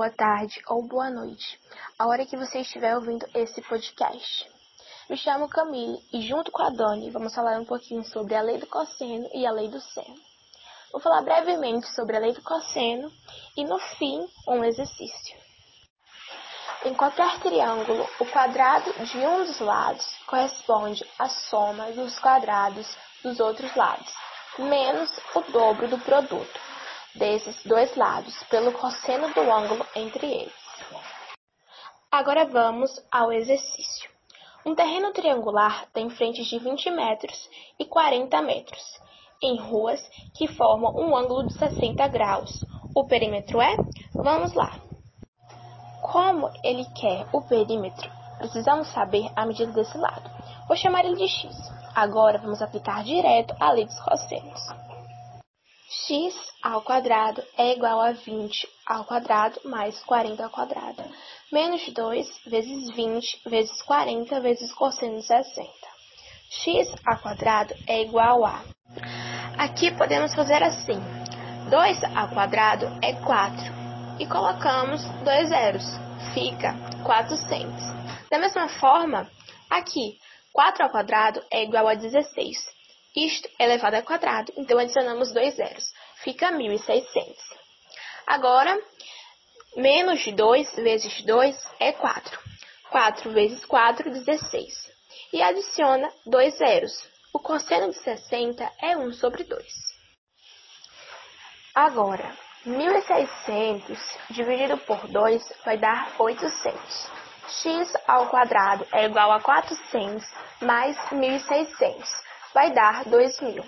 boa tarde ou boa noite, a hora que você estiver ouvindo esse podcast. Me chamo Camille e junto com a Doni vamos falar um pouquinho sobre a lei do cosseno e a lei do seno. Vou falar brevemente sobre a lei do cosseno e no fim um exercício. Em qualquer triângulo, o quadrado de um dos lados corresponde à soma dos quadrados dos outros lados, menos o dobro do produto desses dois lados pelo cosseno do ângulo entre eles. Agora vamos ao exercício. Um terreno triangular tem frentes de 20 metros e 40 metros, em ruas que formam um ângulo de 60 graus. O perímetro é? Vamos lá. Como ele quer o perímetro, precisamos saber a medida desse lado. Vou chamar ele de x. Agora vamos aplicar direto a lei dos cossenos x ao quadrado é igual a 20 ao quadrado mais 40 ao quadrado, menos 2 vezes 20 vezes 40 vezes cosseno de 60. x ao quadrado é igual a... Aqui podemos fazer assim. 2 ao quadrado é 4 e colocamos dois zeros. Fica 400. Da mesma forma, aqui, 4 ao quadrado é igual a 16 isto é elevado ao quadrado, então adicionamos dois zeros. Fica 1.600. Agora, menos de 2 vezes 2 é 4. 4 vezes 4, 16. E adiciona dois zeros. O cosseno de 60 é 1 sobre 2. Agora, 1.600 dividido por 2 vai dar 800. x ao quadrado é igual a 400 mais 1.600 vai dar 2.000.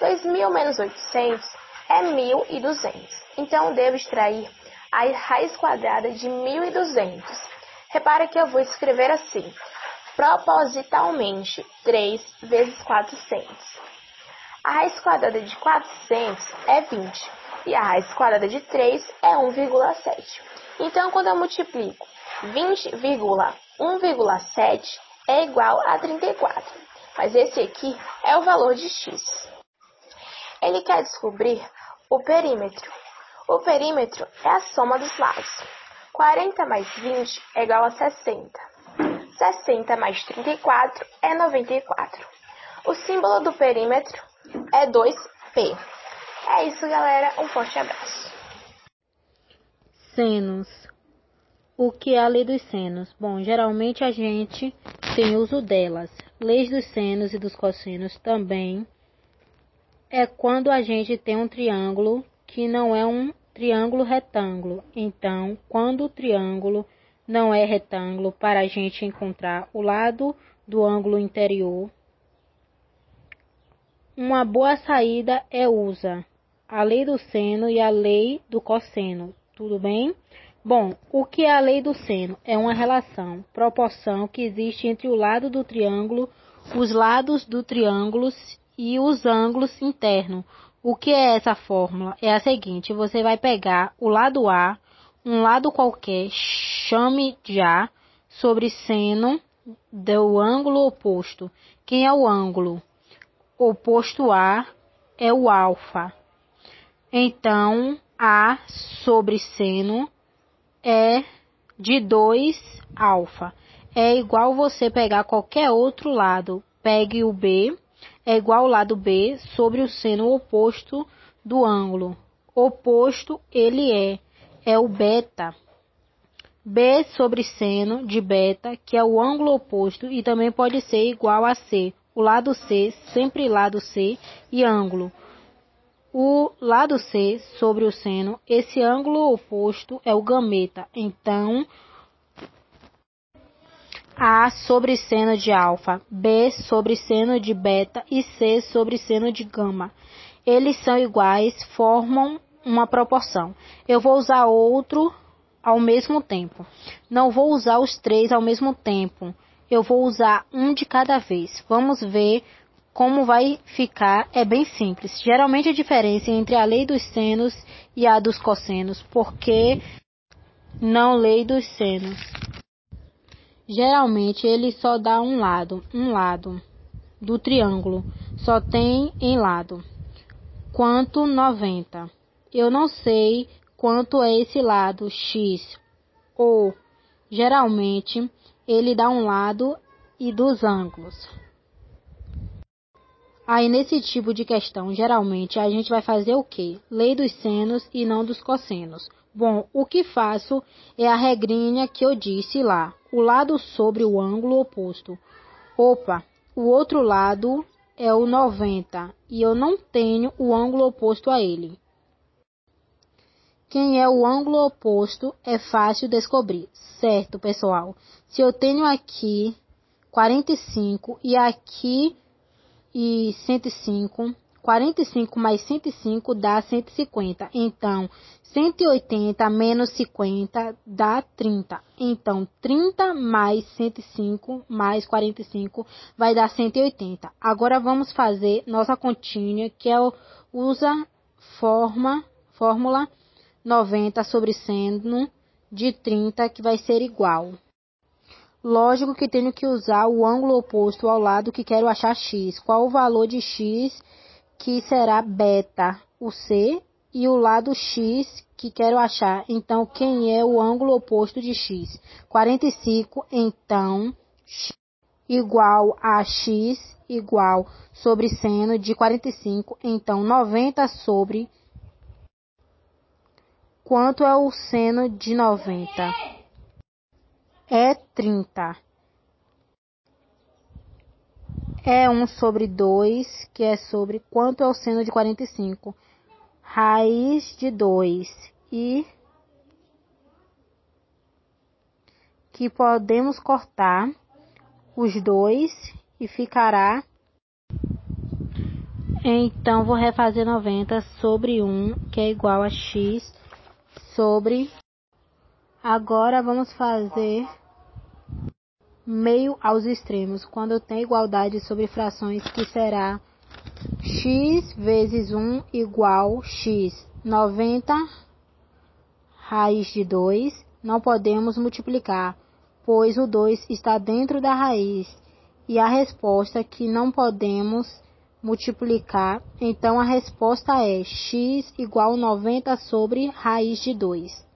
2.000 menos 800 é 1.200. Então, devo extrair a raiz quadrada de 1.200. Repara que eu vou escrever assim. Propositalmente, 3 vezes 400. A raiz quadrada de 400 é 20. E a raiz quadrada de 3 é 1,7. Então, quando eu multiplico 20,1,7 é igual a 34 mas esse aqui é o valor de x. Ele quer descobrir o perímetro. O perímetro é a soma dos lados. 40 mais 20 é igual a 60. 60 mais 34 é 94. O símbolo do perímetro é 2P. É isso, galera. Um forte abraço. Senos. O que é a lei dos senos? Bom, geralmente a gente tem uso delas. Leis dos senos e dos cossenos também é quando a gente tem um triângulo que não é um triângulo retângulo. Então, quando o triângulo não é retângulo, para a gente encontrar o lado do ângulo interior, uma boa saída é usa a lei do seno e a lei do cosseno. Tudo bem? Bom, o que é a lei do seno? É uma relação, proporção que existe entre o lado do triângulo, os lados do triângulo e os ângulos internos. O que é essa fórmula? É a seguinte: você vai pegar o lado A, um lado qualquer, chame de A, sobre seno do ângulo oposto. Quem é o ângulo? Oposto A é o alfa. Então, A sobre seno é de 2 alfa. É igual você pegar qualquer outro lado. Pegue o B, é igual ao lado B sobre o seno oposto do ângulo. Oposto ele é, é o beta. B sobre seno de beta, que é o ângulo oposto, e também pode ser igual a C. O lado C, sempre lado C, e ângulo o lado C sobre o seno, esse ângulo oposto é o gameta. Então, A sobre seno de alfa, B sobre seno de beta e C sobre seno de gama. Eles são iguais, formam uma proporção. Eu vou usar outro ao mesmo tempo. Não vou usar os três ao mesmo tempo. Eu vou usar um de cada vez. Vamos ver como vai ficar é bem simples. Geralmente a diferença entre a lei dos senos e a dos cossenos, porque não lei dos senos. Geralmente ele só dá um lado, um lado do triângulo, só tem em lado. Quanto 90. Eu não sei quanto é esse lado x, ou geralmente ele dá um lado e dos ângulos. Aí nesse tipo de questão, geralmente a gente vai fazer o quê? Lei dos senos e não dos cossenos. Bom, o que faço é a regrinha que eu disse lá, o lado sobre o ângulo oposto. Opa, o outro lado é o 90 e eu não tenho o ângulo oposto a ele. Quem é o ângulo oposto é fácil descobrir, certo, pessoal? Se eu tenho aqui 45 e aqui e 105. 45 mais 105 dá 150. Então, 180 menos 50 dá 30. Então, 30 mais 105 mais 45 vai dar 180. Agora vamos fazer nossa continha, que é o usa forma, fórmula 90 sobre seno de 30, que vai ser igual. Lógico que tenho que usar o ângulo oposto ao lado que quero achar x. Qual o valor de x que será beta, o c, e o lado x que quero achar. Então, quem é o ângulo oposto de x? 45, então, x igual a x igual sobre seno de 45. Então, 90 sobre... Quanto é o seno de 90? é trinta. É um sobre dois, que é sobre quanto é o seno de 45. Raiz de dois e que podemos cortar os dois e ficará. Então, vou refazer 90 sobre 1, que é igual a x sobre. Agora, vamos fazer meio aos extremos, quando tem igualdade sobre frações, que será x vezes 1 igual x. 90 raiz de 2, não podemos multiplicar, pois o 2 está dentro da raiz. E a resposta é que não podemos multiplicar, então a resposta é x igual 90 sobre raiz de 2.